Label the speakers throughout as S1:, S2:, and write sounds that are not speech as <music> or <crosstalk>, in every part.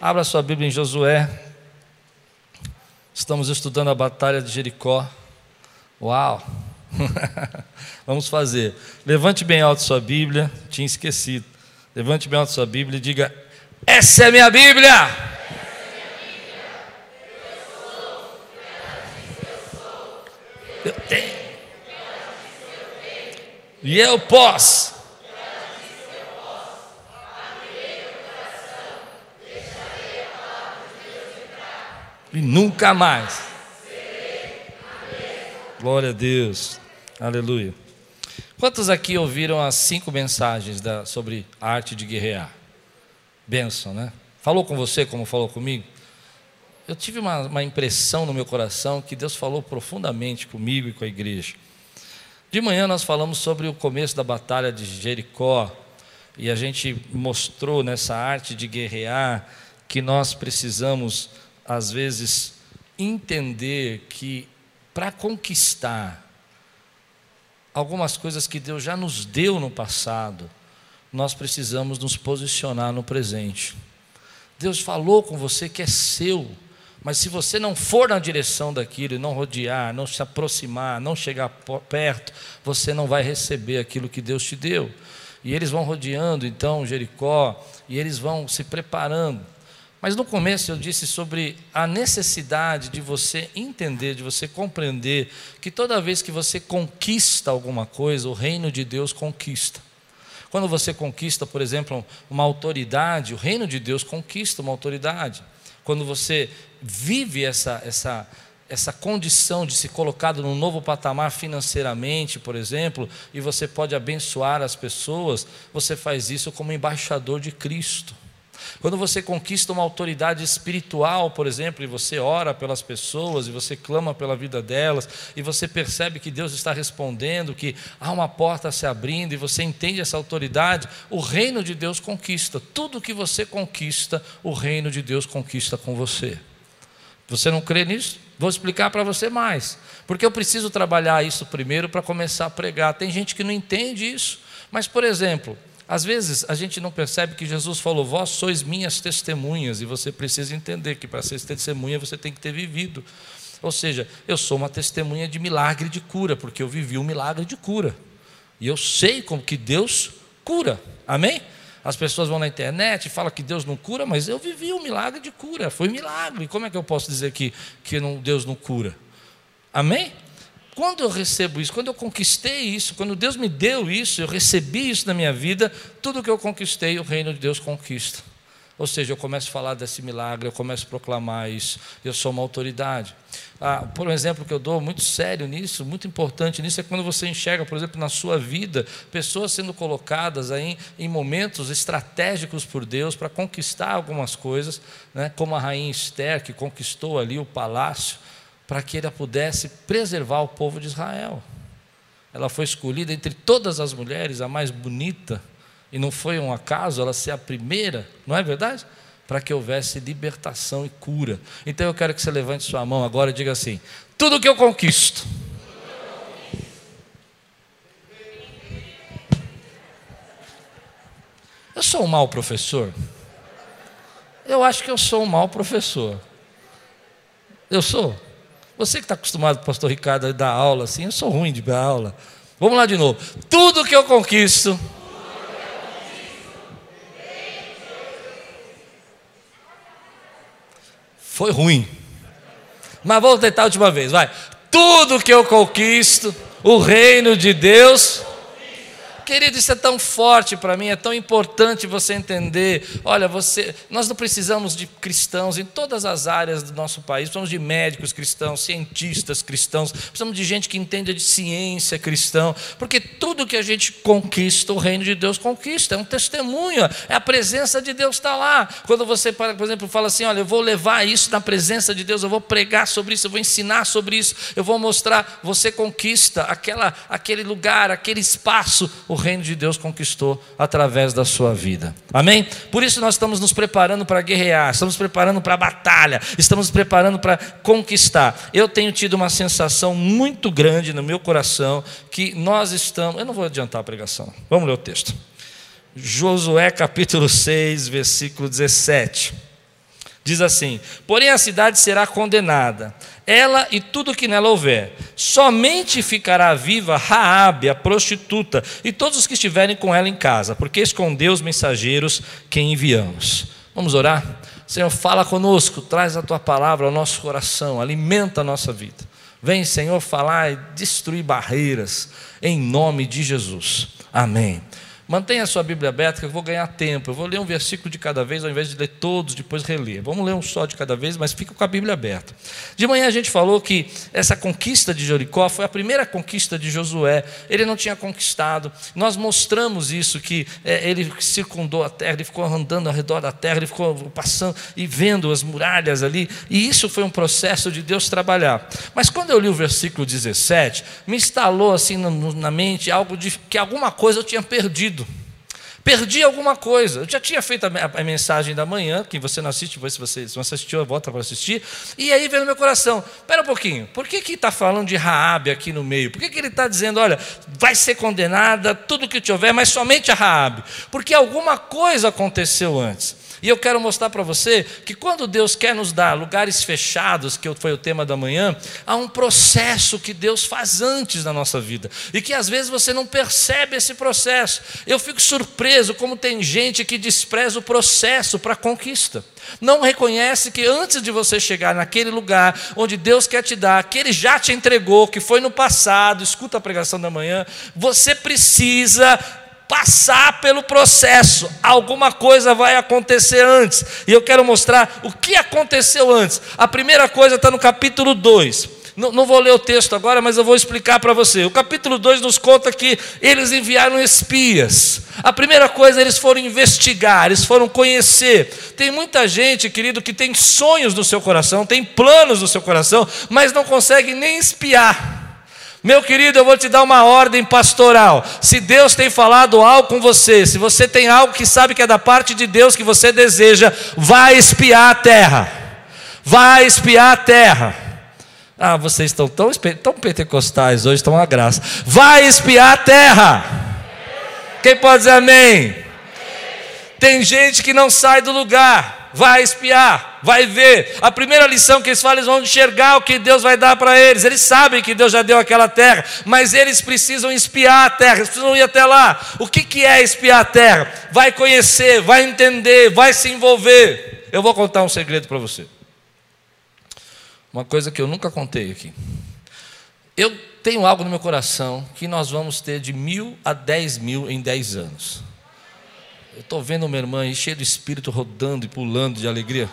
S1: Abra sua Bíblia em Josué. Estamos estudando a batalha de Jericó. Uau! <laughs> Vamos fazer. Levante bem alto sua Bíblia. Tinha esquecido. Levante bem alto sua Bíblia e diga: Essa é minha Bíblia. Eu tenho. E eu posso. E nunca mais. Glória a Deus. Aleluia. Quantos aqui ouviram as cinco mensagens da, sobre a arte de guerrear? Benção, né? Falou com você como falou comigo? Eu tive uma, uma impressão no meu coração que Deus falou profundamente comigo e com a igreja. De manhã nós falamos sobre o começo da batalha de Jericó e a gente mostrou nessa arte de guerrear que nós precisamos às vezes, entender que para conquistar algumas coisas que Deus já nos deu no passado, nós precisamos nos posicionar no presente. Deus falou com você que é seu, mas se você não for na direção daquilo não rodear, não se aproximar, não chegar perto, você não vai receber aquilo que Deus te deu. E eles vão rodeando então Jericó, e eles vão se preparando. Mas no começo eu disse sobre a necessidade de você entender, de você compreender que toda vez que você conquista alguma coisa, o reino de Deus conquista. Quando você conquista, por exemplo, uma autoridade, o reino de Deus conquista uma autoridade. Quando você vive essa, essa, essa condição de se colocado num novo patamar financeiramente, por exemplo, e você pode abençoar as pessoas, você faz isso como embaixador de Cristo. Quando você conquista uma autoridade espiritual, por exemplo, e você ora pelas pessoas, e você clama pela vida delas, e você percebe que Deus está respondendo, que há uma porta se abrindo, e você entende essa autoridade, o reino de Deus conquista. Tudo que você conquista, o reino de Deus conquista com você. Você não crê nisso? Vou explicar para você mais. Porque eu preciso trabalhar isso primeiro para começar a pregar. Tem gente que não entende isso. Mas, por exemplo, às vezes a gente não percebe que Jesus falou: Vós sois minhas testemunhas, e você precisa entender que para ser testemunha você tem que ter vivido. Ou seja, eu sou uma testemunha de milagre de cura, porque eu vivi um milagre de cura. E eu sei como que Deus cura. Amém? As pessoas vão na internet e falam que Deus não cura, mas eu vivi um milagre de cura. Foi um milagre. Como é que eu posso dizer que, que não, Deus não cura? Amém? Quando eu recebo isso, quando eu conquistei isso, quando Deus me deu isso, eu recebi isso na minha vida, tudo que eu conquistei, o reino de Deus conquista. Ou seja, eu começo a falar desse milagre, eu começo a proclamar isso, eu sou uma autoridade. Ah, por um exemplo que eu dou muito sério nisso, muito importante nisso, é quando você enxerga, por exemplo, na sua vida, pessoas sendo colocadas aí em momentos estratégicos por Deus para conquistar algumas coisas, né, como a rainha Esther, que conquistou ali o palácio para que ele pudesse preservar o povo de Israel. Ela foi escolhida entre todas as mulheres, a mais bonita, e não foi um acaso ela ser a primeira, não é verdade? Para que houvesse libertação e cura. Então eu quero que você levante sua mão agora e diga assim: tudo que eu conquisto. Eu sou um mau professor? Eu acho que eu sou um mau professor. Eu sou? Você que está acostumado, pastor Ricardo, a dar aula assim, eu sou ruim de dar aula. Vamos lá de novo. Tudo que eu conquisto. Foi ruim. Mas vou tentar a última vez, vai. Tudo que eu conquisto, o reino de Deus Querido, isso é tão forte para mim, é tão importante você entender. Olha, você, nós não precisamos de cristãos em todas as áreas do nosso país, precisamos de médicos cristãos, cientistas cristãos, precisamos de gente que entenda de ciência cristã, porque tudo que a gente conquista, o reino de Deus conquista, é um testemunho, é a presença de Deus está lá. Quando você, por exemplo, fala assim: olha, eu vou levar isso na presença de Deus, eu vou pregar sobre isso, eu vou ensinar sobre isso, eu vou mostrar, você conquista aquela, aquele lugar, aquele espaço, o reino de Deus conquistou através da sua vida. Amém? Por isso nós estamos nos preparando para guerrear, estamos preparando para a batalha, estamos preparando para conquistar. Eu tenho tido uma sensação muito grande no meu coração que nós estamos. Eu não vou adiantar a pregação, vamos ler o texto. Josué capítulo 6, versículo 17. Diz assim: Porém a cidade será condenada, ela e tudo que nela houver. Somente ficará viva Raabe, a prostituta, e todos os que estiverem com ela em casa, porque escondeu os mensageiros que enviamos. Vamos orar? Senhor, fala conosco, traz a tua palavra ao nosso coração, alimenta a nossa vida. Vem, Senhor, falar e destruir barreiras, em nome de Jesus. Amém. Mantenha a sua Bíblia aberta, que eu vou ganhar tempo. Eu vou ler um versículo de cada vez, ao invés de ler todos, depois reler. Vamos ler um só de cada vez, mas fica com a Bíblia aberta. De manhã a gente falou que essa conquista de Jericó foi a primeira conquista de Josué. Ele não tinha conquistado. Nós mostramos isso, que é, ele circundou a terra, ele ficou andando ao redor da terra, ele ficou passando e vendo as muralhas ali. E isso foi um processo de Deus trabalhar. Mas quando eu li o versículo 17, me instalou assim na mente algo de que alguma coisa eu tinha perdido perdi alguma coisa. Eu já tinha feito a, a, mensagem da manhã, que você não assiste, se você, você assistiu, volta para assistir. E aí veio no meu coração, espera um pouquinho, por que está falando de Raabe aqui no meio? Por que, que ele está dizendo, olha, vai ser condenada tudo que te houver, mas somente a Raabe? Porque alguma coisa aconteceu antes. E eu quero mostrar para você que quando Deus quer nos dar lugares fechados, que foi o tema da manhã, há um processo que Deus faz antes da nossa vida. E que às vezes você não percebe esse processo. Eu fico surpreso como tem gente que despreza o processo para conquista. Não reconhece que antes de você chegar naquele lugar onde Deus quer te dar, que Ele já te entregou, que foi no passado, escuta a pregação da manhã, você precisa passar pelo processo, alguma coisa vai acontecer antes, e eu quero mostrar o que aconteceu antes. A primeira coisa está no capítulo 2. Não, não, vou ler o texto agora, mas eu vou explicar para você. O capítulo 2 nos conta que eles enviaram espias. A primeira coisa, eles foram investigar, eles foram conhecer. Tem muita gente, querido, que tem sonhos no seu coração, tem planos no seu coração, mas não consegue nem espiar. Meu querido, eu vou te dar uma ordem pastoral. Se Deus tem falado algo com você, se você tem algo que sabe que é da parte de Deus que você deseja, vai espiar a terra. Vai espiar a terra. Ah, vocês estão tão, tão pentecostais hoje, estão uma graça. Vai espiar a terra. Quem pode dizer amém? Tem gente que não sai do lugar vai espiar, vai ver. A primeira lição que eles falam, eles vão enxergar o que Deus vai dar para eles. Eles sabem que Deus já deu aquela terra, mas eles precisam espiar a terra, eles precisam ir até lá. O que, que é espiar a terra? Vai conhecer, vai entender, vai se envolver. Eu vou contar um segredo para você. Uma coisa que eu nunca contei aqui. Eu tenho algo no meu coração que nós vamos ter de mil a dez mil em dez anos. Eu estou vendo minha irmã cheia de espírito rodando e pulando de alegria.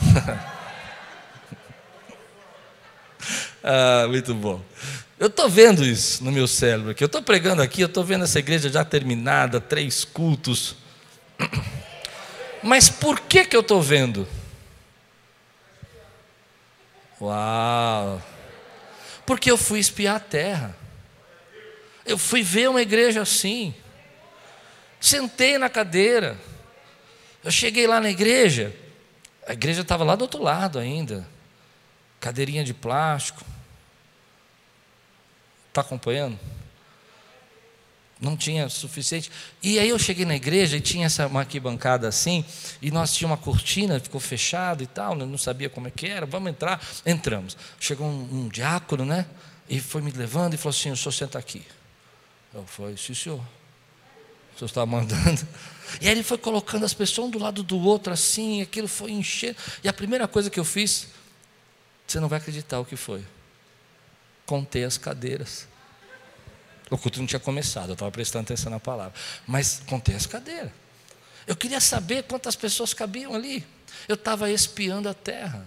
S1: <laughs> ah, muito bom. Eu estou vendo isso no meu cérebro aqui. Eu estou pregando aqui, eu estou vendo essa igreja já terminada, três cultos. Mas por que, que eu estou vendo? Uau! Porque eu fui espiar a terra. Eu fui ver uma igreja assim. Sentei na cadeira. Eu cheguei lá na igreja. A igreja estava lá do outro lado ainda. Cadeirinha de plástico. Está acompanhando? Não tinha suficiente. E aí eu cheguei na igreja e tinha essa uma arquibancada assim, e nós tínhamos uma cortina, ficou fechada e tal, né? não sabia como é que era, vamos entrar. Entramos. Chegou um, um diácono, né? E foi me levando e falou assim: o senhor senta aqui. Eu falei, sim, senhor senhor estava mandando. E aí ele foi colocando as pessoas um do lado do outro assim, aquilo foi enchendo. E a primeira coisa que eu fiz, você não vai acreditar o que foi. Contei as cadeiras. O culto não tinha começado, eu estava prestando atenção na palavra. Mas contei as cadeiras. Eu queria saber quantas pessoas cabiam ali. Eu estava espiando a terra.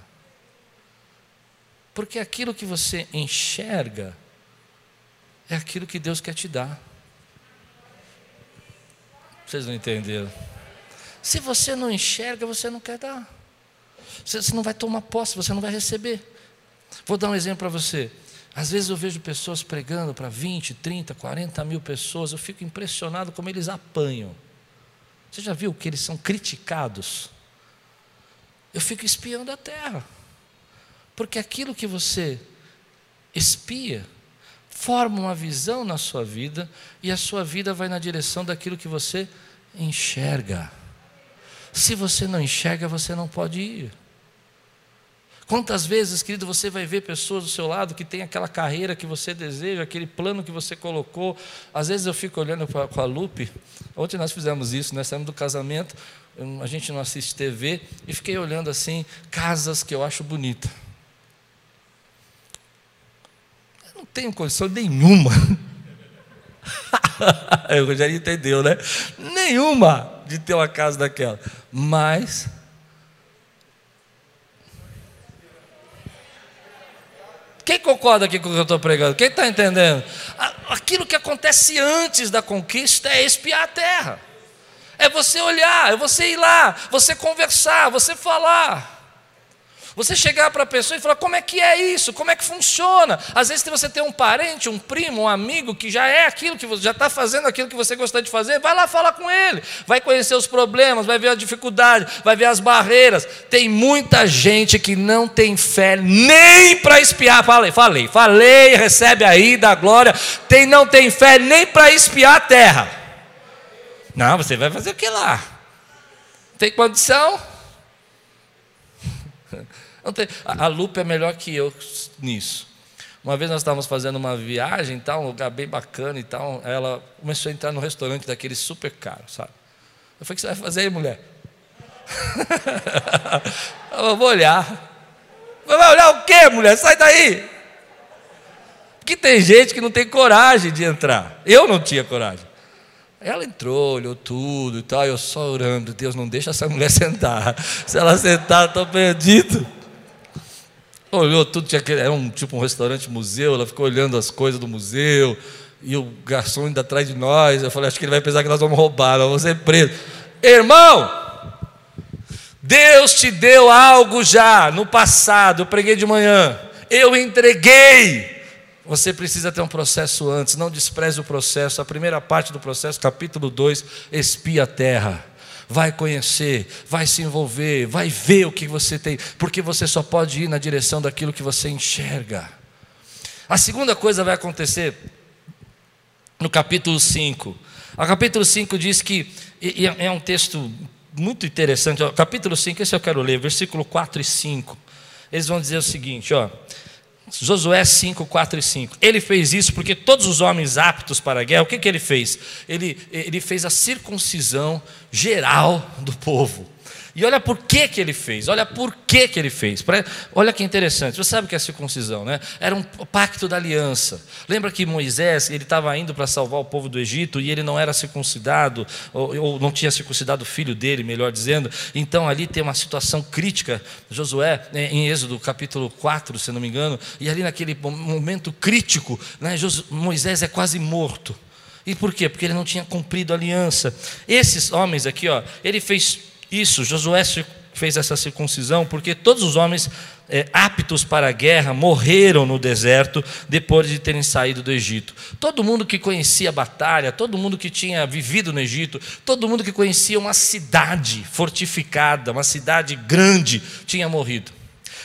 S1: Porque aquilo que você enxerga é aquilo que Deus quer te dar. Vocês não entenderam? Se você não enxerga, você não quer dar. Você não vai tomar posse, você não vai receber. Vou dar um exemplo para você. Às vezes eu vejo pessoas pregando para 20, 30, 40 mil pessoas, eu fico impressionado como eles apanham. Você já viu que eles são criticados? Eu fico espiando a terra. Porque aquilo que você espia, forma uma visão na sua vida e a sua vida vai na direção daquilo que você enxerga. Se você não enxerga, você não pode ir. Quantas vezes, querido, você vai ver pessoas do seu lado que tem aquela carreira que você deseja, aquele plano que você colocou. Às vezes eu fico olhando com a Lupe. Ontem nós fizemos isso, nós saímos do casamento, a gente não assiste TV, e fiquei olhando assim, casas que eu acho bonita. Eu não tenho condição nenhuma. <laughs> eu já entendeu, né? Nenhuma de ter uma casa daquela. Mas Quem concorda aqui com o que eu estou pregando? Quem está entendendo? Aquilo que acontece antes da conquista é espiar a terra. É você olhar, é você ir lá, você conversar, você falar. Você chegar para a pessoa e falar como é que é isso, como é que funciona. Às vezes você tem um parente, um primo, um amigo que já é aquilo que você já está fazendo aquilo que você gostaria de fazer, vai lá falar com ele, vai conhecer os problemas, vai ver a dificuldade, vai ver as barreiras. Tem muita gente que não tem fé nem para espiar. Falei, falei, falei, recebe aí da glória. Tem não tem fé nem para espiar a terra. Não, você vai fazer o que lá? Tem condição? Tem, a, a Lupe é melhor que eu nisso. Uma vez nós estávamos fazendo uma viagem, tal, um lugar bem bacana e tal. Ela começou a entrar no restaurante daquele super caro, sabe? Eu falei: O que você vai fazer aí, mulher? <laughs> eu vou olhar. Vai olhar o quê, mulher? Sai daí! Porque tem gente que não tem coragem de entrar. Eu não tinha coragem. Ela entrou, olhou tudo e tal, eu só orando, Deus não deixa essa mulher <laughs> sentar. Se ela sentar, estou perdido. Olhou tudo, tinha aquele, era um tipo um restaurante museu, ela ficou olhando as coisas do museu, e o garçom indo atrás de nós. Eu falei, acho que ele vai pensar que nós vamos roubar, nós vamos ser presos. Irmão, Deus te deu algo já no passado, eu preguei de manhã, eu entreguei. Você precisa ter um processo antes, não despreze o processo. A primeira parte do processo, capítulo 2, espia a terra vai conhecer, vai se envolver, vai ver o que você tem, porque você só pode ir na direção daquilo que você enxerga. A segunda coisa vai acontecer no capítulo 5. O capítulo 5 diz que, e é um texto muito interessante, ó, capítulo 5, esse eu quero ler, versículo 4 e 5. Eles vão dizer o seguinte, ó. Josué 5, 4 e 5. Ele fez isso porque todos os homens aptos para a guerra, o que, que ele fez? Ele, ele fez a circuncisão geral do povo. E olha por que, que ele fez, olha por que, que ele fez. Olha que interessante, você sabe o que é circuncisão, né? Era um pacto da aliança. Lembra que Moisés, ele estava indo para salvar o povo do Egito e ele não era circuncidado, ou, ou, não tinha circuncidado o filho dele, melhor dizendo. Então ali tem uma situação crítica, Josué, né, em Êxodo capítulo 4, se não me engano, e ali naquele momento crítico, né, Moisés é quase morto. E por quê? Porque ele não tinha cumprido a aliança. Esses homens aqui, ó, ele fez isso, Josué fez essa circuncisão porque todos os homens é, aptos para a guerra morreram no deserto depois de terem saído do Egito. Todo mundo que conhecia a batalha, todo mundo que tinha vivido no Egito, todo mundo que conhecia uma cidade fortificada, uma cidade grande, tinha morrido.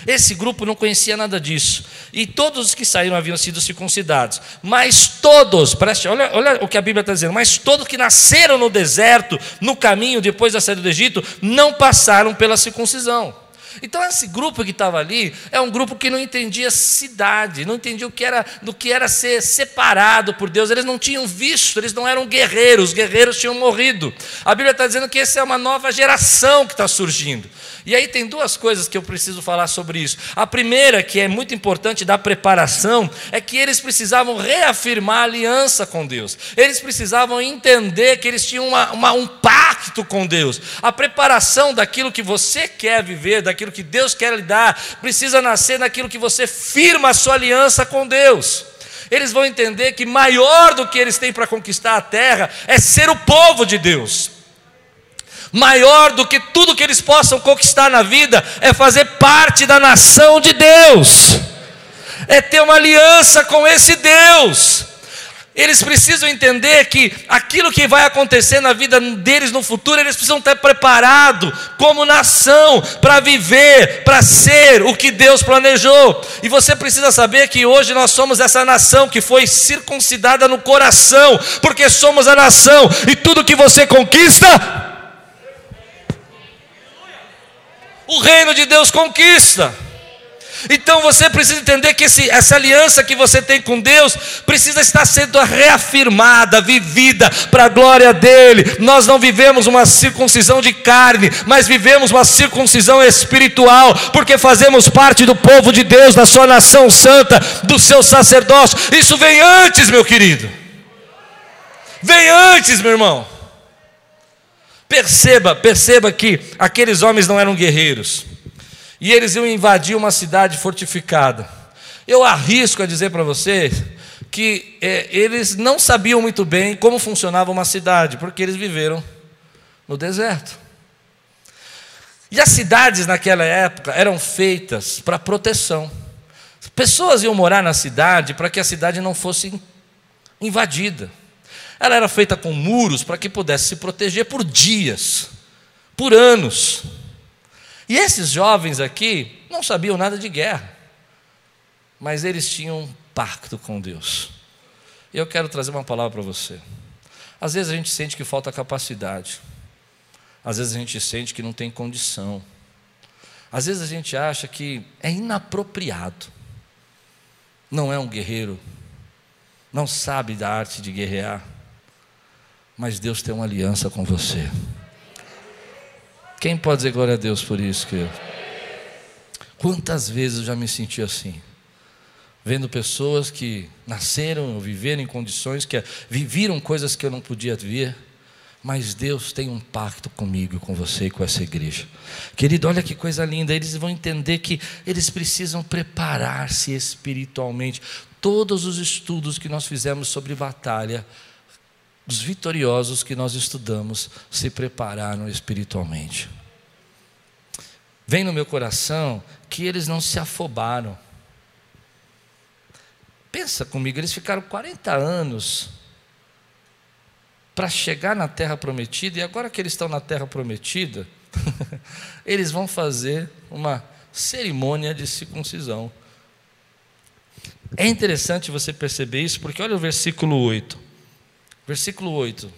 S1: Esse grupo não conhecia nada disso. E todos os que saíram haviam sido circuncidados. Mas todos, preste, olha, olha o que a Bíblia está dizendo, mas todos que nasceram no deserto, no caminho depois da saída do Egito, não passaram pela circuncisão. Então esse grupo que estava ali é um grupo que não entendia cidade, não entendia o que era do que era ser separado por Deus. Eles não tinham visto, eles não eram guerreiros, os guerreiros tinham morrido. A Bíblia está dizendo que essa é uma nova geração que está surgindo. E aí tem duas coisas que eu preciso falar sobre isso. A primeira, que é muito importante da preparação, é que eles precisavam reafirmar a aliança com Deus. Eles precisavam entender que eles tinham uma, uma, um pacto com Deus. A preparação daquilo que você quer viver, daquilo que Deus quer lhe dar, precisa nascer naquilo que você firma a sua aliança com Deus. Eles vão entender que maior do que eles têm para conquistar a terra é ser o povo de Deus maior do que tudo que eles possam conquistar na vida, é fazer parte da nação de Deus, é ter uma aliança com esse Deus. Eles precisam entender que aquilo que vai acontecer na vida deles no futuro, eles precisam estar preparados como nação para viver, para ser o que Deus planejou. E você precisa saber que hoje nós somos essa nação que foi circuncidada no coração, porque somos a nação e tudo que você conquista, o reino de Deus conquista. Então você precisa entender que esse, essa aliança que você tem com Deus precisa estar sendo reafirmada, vivida para a glória dele. Nós não vivemos uma circuncisão de carne, mas vivemos uma circuncisão espiritual, porque fazemos parte do povo de Deus, da sua nação santa, do seu sacerdócio. Isso vem antes, meu querido. Vem antes, meu irmão. Perceba, perceba que aqueles homens não eram guerreiros. E eles iam invadir uma cidade fortificada. Eu arrisco a dizer para vocês que é, eles não sabiam muito bem como funcionava uma cidade, porque eles viveram no deserto. E as cidades naquela época eram feitas para proteção. Pessoas iam morar na cidade para que a cidade não fosse invadida. Ela era feita com muros para que pudesse se proteger por dias, por anos. E esses jovens aqui não sabiam nada de guerra, mas eles tinham um pacto com Deus. E eu quero trazer uma palavra para você. Às vezes a gente sente que falta capacidade, às vezes a gente sente que não tem condição, às vezes a gente acha que é inapropriado, não é um guerreiro, não sabe da arte de guerrear, mas Deus tem uma aliança com você. Quem pode dizer glória a Deus por isso, querido? Quantas vezes eu já me senti assim? Vendo pessoas que nasceram ou viveram em condições que viviram coisas que eu não podia ver, mas Deus tem um pacto comigo, com você e com essa igreja. Querido, olha que coisa linda, eles vão entender que eles precisam preparar-se espiritualmente. Todos os estudos que nós fizemos sobre batalha os vitoriosos que nós estudamos se prepararam espiritualmente. Vem no meu coração que eles não se afobaram. Pensa comigo, eles ficaram 40 anos para chegar na terra prometida, e agora que eles estão na terra prometida, <laughs> eles vão fazer uma cerimônia de circuncisão. É interessante você perceber isso, porque olha o versículo 8. Versículo 8.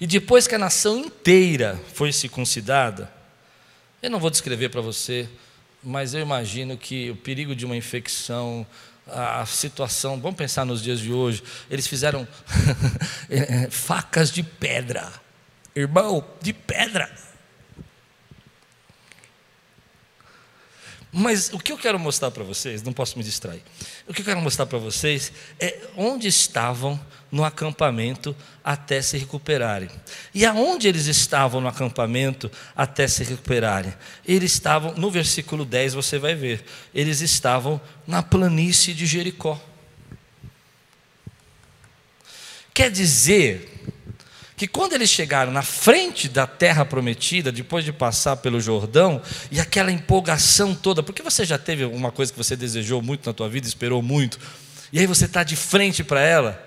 S1: E depois que a nação inteira foi circuncidada, eu não vou descrever para você, mas eu imagino que o perigo de uma infecção, a situação, vamos pensar nos dias de hoje, eles fizeram é, <laughs> é, facas de pedra, irmão, de pedra. Mas o que eu quero mostrar para vocês, não posso me distrair. O que eu quero mostrar para vocês é onde estavam no acampamento até se recuperarem. E aonde eles estavam no acampamento até se recuperarem? Eles estavam, no versículo 10 você vai ver, eles estavam na planície de Jericó. Quer dizer que quando eles chegaram na frente da terra prometida, depois de passar pelo Jordão, e aquela empolgação toda, porque você já teve alguma coisa que você desejou muito na tua vida, esperou muito, e aí você está de frente para ela,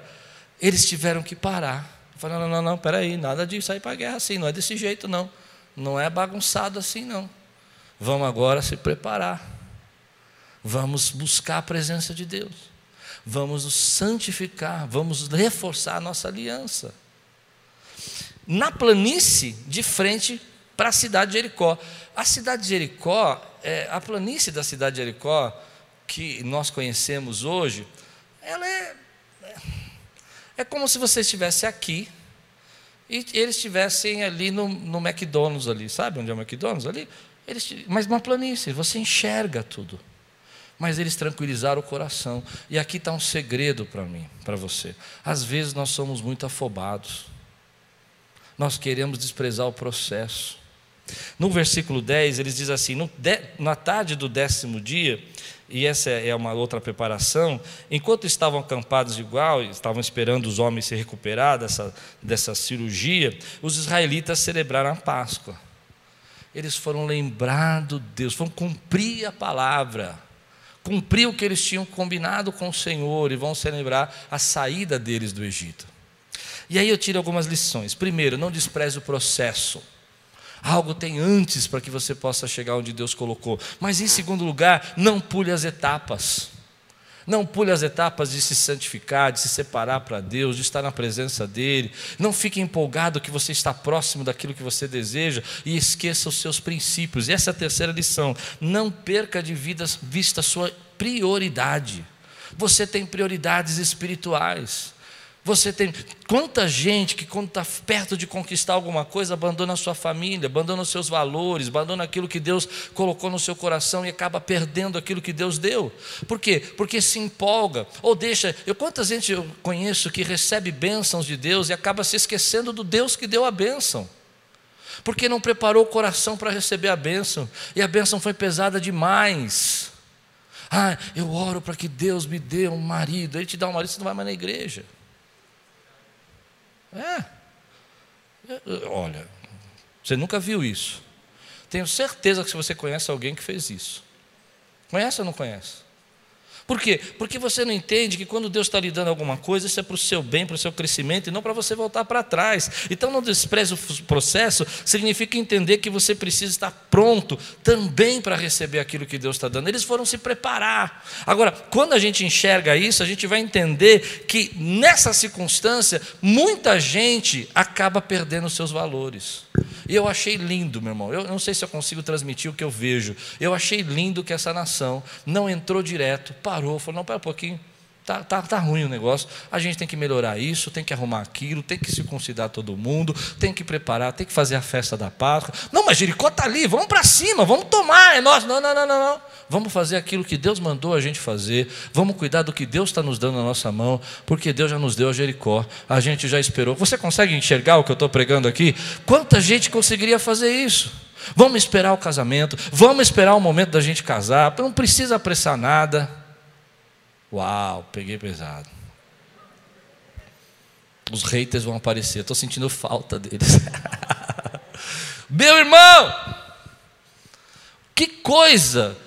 S1: eles tiveram que parar. Falaram, não, não, não, peraí, nada de sair para a guerra assim, não é desse jeito não, não é bagunçado assim não. Vamos agora se preparar, vamos buscar a presença de Deus, vamos nos santificar, vamos reforçar a nossa aliança na planície de frente para a cidade de Jericó. A cidade de Jericó, é, a planície da cidade de Jericó, que nós conhecemos hoje, ela é, é como se você estivesse aqui e eles estivessem ali no, no McDonald's ali, sabe onde é o McDonald's ali? Eles, mas uma planície, você enxerga tudo. Mas eles tranquilizaram o coração. E aqui está um segredo para mim, para você. Às vezes nós somos muito afobados nós queremos desprezar o processo. No versículo 10, eles diz assim: de, na tarde do décimo dia, e essa é uma outra preparação, enquanto estavam acampados igual, estavam esperando os homens se recuperar dessa, dessa cirurgia, os israelitas celebraram a Páscoa. Eles foram lembrar do Deus, foram cumprir a palavra, cumprir o que eles tinham combinado com o Senhor e vão celebrar a saída deles do Egito. E aí eu tiro algumas lições. Primeiro, não despreze o processo. Algo tem antes para que você possa chegar onde Deus colocou. Mas em segundo lugar, não pule as etapas. Não pule as etapas de se santificar, de se separar para Deus, de estar na presença dEle. Não fique empolgado que você está próximo daquilo que você deseja e esqueça os seus princípios. E essa é a terceira lição. Não perca de vista a sua prioridade. Você tem prioridades espirituais. Você tem quanta gente que quando está perto de conquistar alguma coisa abandona a sua família, abandona os seus valores, abandona aquilo que Deus colocou no seu coração e acaba perdendo aquilo que Deus deu. Por quê? Porque se empolga ou deixa. Eu quanta gente eu conheço que recebe bênçãos de Deus e acaba se esquecendo do Deus que deu a bênção. Porque não preparou o coração para receber a bênção e a bênção foi pesada demais. Ah, eu oro para que Deus me dê um marido. Ele te dá um marido, você não vai mais na igreja. É. Olha, você nunca viu isso. Tenho certeza que você conhece alguém que fez isso. Conhece ou não conhece? Por quê? Porque você não entende que quando Deus está lhe dando alguma coisa, isso é para o seu bem, para o seu crescimento, e não para você voltar para trás. Então, não despreze o processo, significa entender que você precisa estar pronto também para receber aquilo que Deus está dando. Eles foram se preparar. Agora, quando a gente enxerga isso, a gente vai entender que nessa circunstância, muita gente acaba perdendo seus valores. E eu achei lindo, meu irmão. Eu não sei se eu consigo transmitir o que eu vejo. Eu achei lindo que essa nação não entrou direto, parou, falou: não, pera um pouquinho. Tá, tá, tá ruim o negócio, a gente tem que melhorar isso, tem que arrumar aquilo, tem que circuncidar todo mundo, tem que preparar, tem que fazer a festa da Páscoa. Não, mas Jericó está ali, vamos para cima, vamos tomar, é nosso. Não, não, não, não, não. Vamos fazer aquilo que Deus mandou a gente fazer, vamos cuidar do que Deus está nos dando na nossa mão, porque Deus já nos deu a Jericó, a gente já esperou. Você consegue enxergar o que eu estou pregando aqui? Quanta gente conseguiria fazer isso? Vamos esperar o casamento, vamos esperar o momento da gente casar, não precisa apressar nada. Uau, peguei pesado. Os haters vão aparecer, estou sentindo falta deles. <laughs> Meu irmão, que coisa,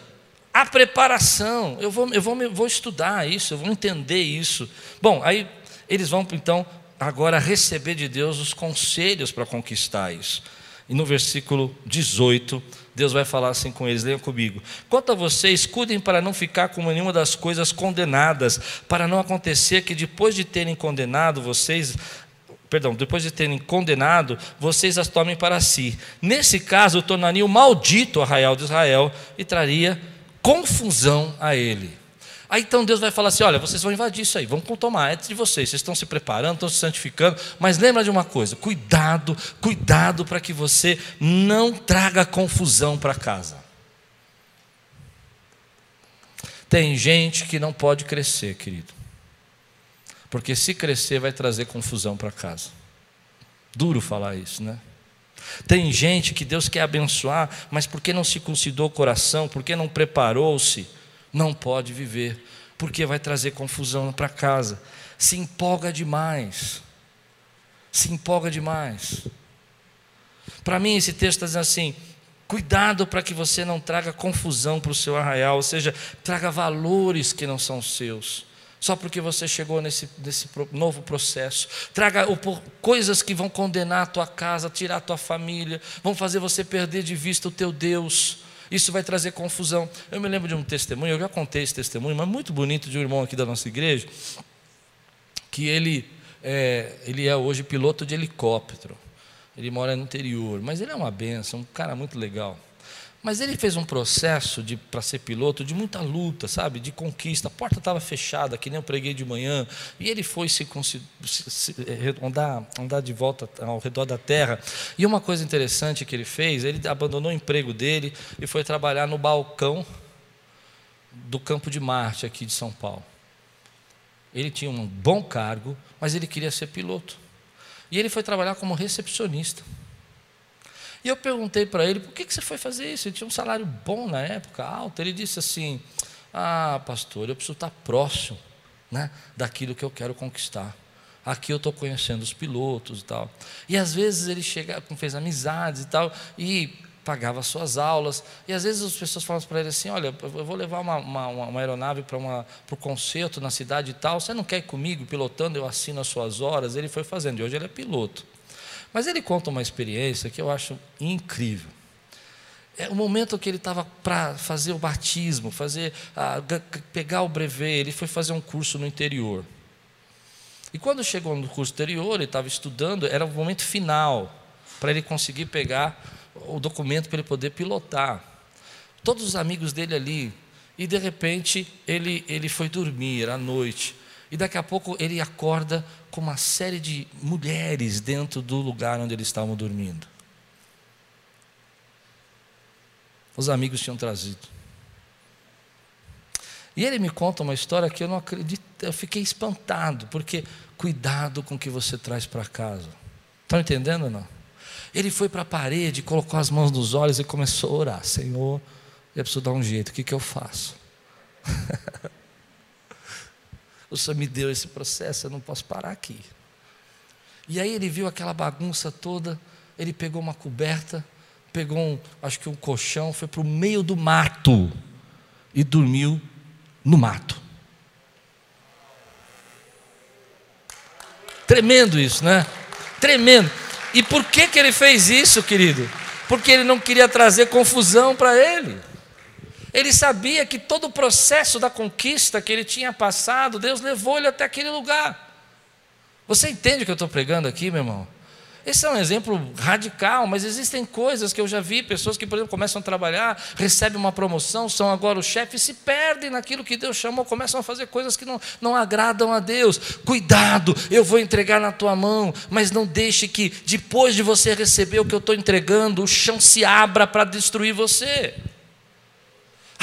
S1: a preparação. Eu vou, eu vou, eu vou estudar isso, eu vou entender isso. Bom, aí eles vão então agora receber de Deus os conselhos para conquistar isso. E no versículo 18, Deus vai falar assim com eles, leiam comigo. Quanto a vocês, cuidem para não ficar com nenhuma das coisas condenadas, para não acontecer que depois de terem condenado vocês, perdão, depois de terem condenado, vocês as tomem para si. Nesse caso, tornaria o maldito arraial de Israel e traria confusão a ele. Aí então Deus vai falar assim: olha, vocês vão invadir isso aí, vão tomar antes de vocês, vocês estão se preparando, estão se santificando, mas lembra de uma coisa: cuidado, cuidado para que você não traga confusão para casa. Tem gente que não pode crescer, querido, porque se crescer vai trazer confusão para casa. Duro falar isso, né? Tem gente que Deus quer abençoar, mas porque não se considerou o coração, porque não preparou-se, não pode viver, porque vai trazer confusão para casa. Se empolga demais. Se empolga demais. Para mim, esse texto está dizendo assim: cuidado para que você não traga confusão para o seu arraial, ou seja, traga valores que não são seus só porque você chegou nesse, nesse novo processo. Traga coisas que vão condenar a tua casa, tirar a tua família, vão fazer você perder de vista o teu Deus. Isso vai trazer confusão. Eu me lembro de um testemunho, eu já contei esse testemunho, mas muito bonito de um irmão aqui da nossa igreja, que ele é, ele é hoje piloto de helicóptero. Ele mora no interior, mas ele é uma benção, um cara muito legal. Mas ele fez um processo para ser piloto de muita luta, sabe? De conquista. A porta estava fechada, que nem eu preguei de manhã. E ele foi se, se, se, andar, andar de volta ao redor da terra. E uma coisa interessante que ele fez, ele abandonou o emprego dele e foi trabalhar no balcão do Campo de Marte, aqui de São Paulo. Ele tinha um bom cargo, mas ele queria ser piloto. E ele foi trabalhar como recepcionista. E eu perguntei para ele, por que, que você foi fazer isso? Ele tinha um salário bom na época, alto. Ele disse assim: Ah, pastor, eu preciso estar próximo né, daquilo que eu quero conquistar. Aqui eu estou conhecendo os pilotos e tal. E às vezes ele chega, fez amizades e tal, e pagava suas aulas. E às vezes as pessoas falam para ele assim: Olha, eu vou levar uma, uma, uma aeronave para o concerto na cidade e tal. Você não quer ir comigo pilotando? Eu assino as suas horas. Ele foi fazendo, e hoje ele é piloto. Mas ele conta uma experiência que eu acho incrível. é o momento que ele estava para fazer o batismo, fazer, a, pegar o brevet, ele foi fazer um curso no interior. E quando chegou no curso interior, ele estava estudando, era o momento final para ele conseguir pegar o documento para ele poder pilotar. Todos os amigos dele ali, e de repente ele, ele foi dormir à noite. E daqui a pouco ele acorda com uma série de mulheres dentro do lugar onde eles estavam dormindo. Os amigos tinham trazido. E ele me conta uma história que eu não acredito, eu fiquei espantado, porque cuidado com o que você traz para casa. Estão entendendo ou não? Ele foi para a parede, colocou as mãos nos olhos e começou a orar: Senhor, eu preciso dar um jeito, o que, que eu faço? <laughs> o Senhor me deu esse processo, eu não posso parar aqui. E aí ele viu aquela bagunça toda, ele pegou uma coberta, pegou um, acho que um colchão, foi para o meio do mato e dormiu no mato. Tremendo isso, né? Tremendo. E por que, que ele fez isso, querido? Porque ele não queria trazer confusão para ele. Ele sabia que todo o processo da conquista que ele tinha passado, Deus levou ele até aquele lugar. Você entende o que eu estou pregando aqui, meu irmão? Esse é um exemplo radical, mas existem coisas que eu já vi, pessoas que, por exemplo, começam a trabalhar, recebem uma promoção, são agora o chefe se perdem naquilo que Deus chamou, começam a fazer coisas que não, não agradam a Deus. Cuidado, eu vou entregar na tua mão, mas não deixe que, depois de você receber o que eu estou entregando, o chão se abra para destruir você.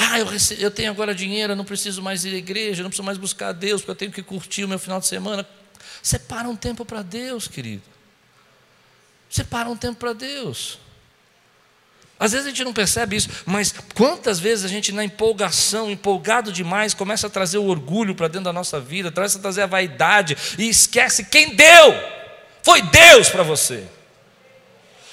S1: Ah, eu, eu tenho agora dinheiro, eu não preciso mais ir à igreja, eu não preciso mais buscar a Deus, porque eu tenho que curtir o meu final de semana. Separa um tempo para Deus, querido. Separa um tempo para Deus. Às vezes a gente não percebe isso, mas quantas vezes a gente, na empolgação, empolgado demais, começa a trazer o orgulho para dentro da nossa vida, começa a trazer a vaidade e esquece quem deu. Foi Deus para você.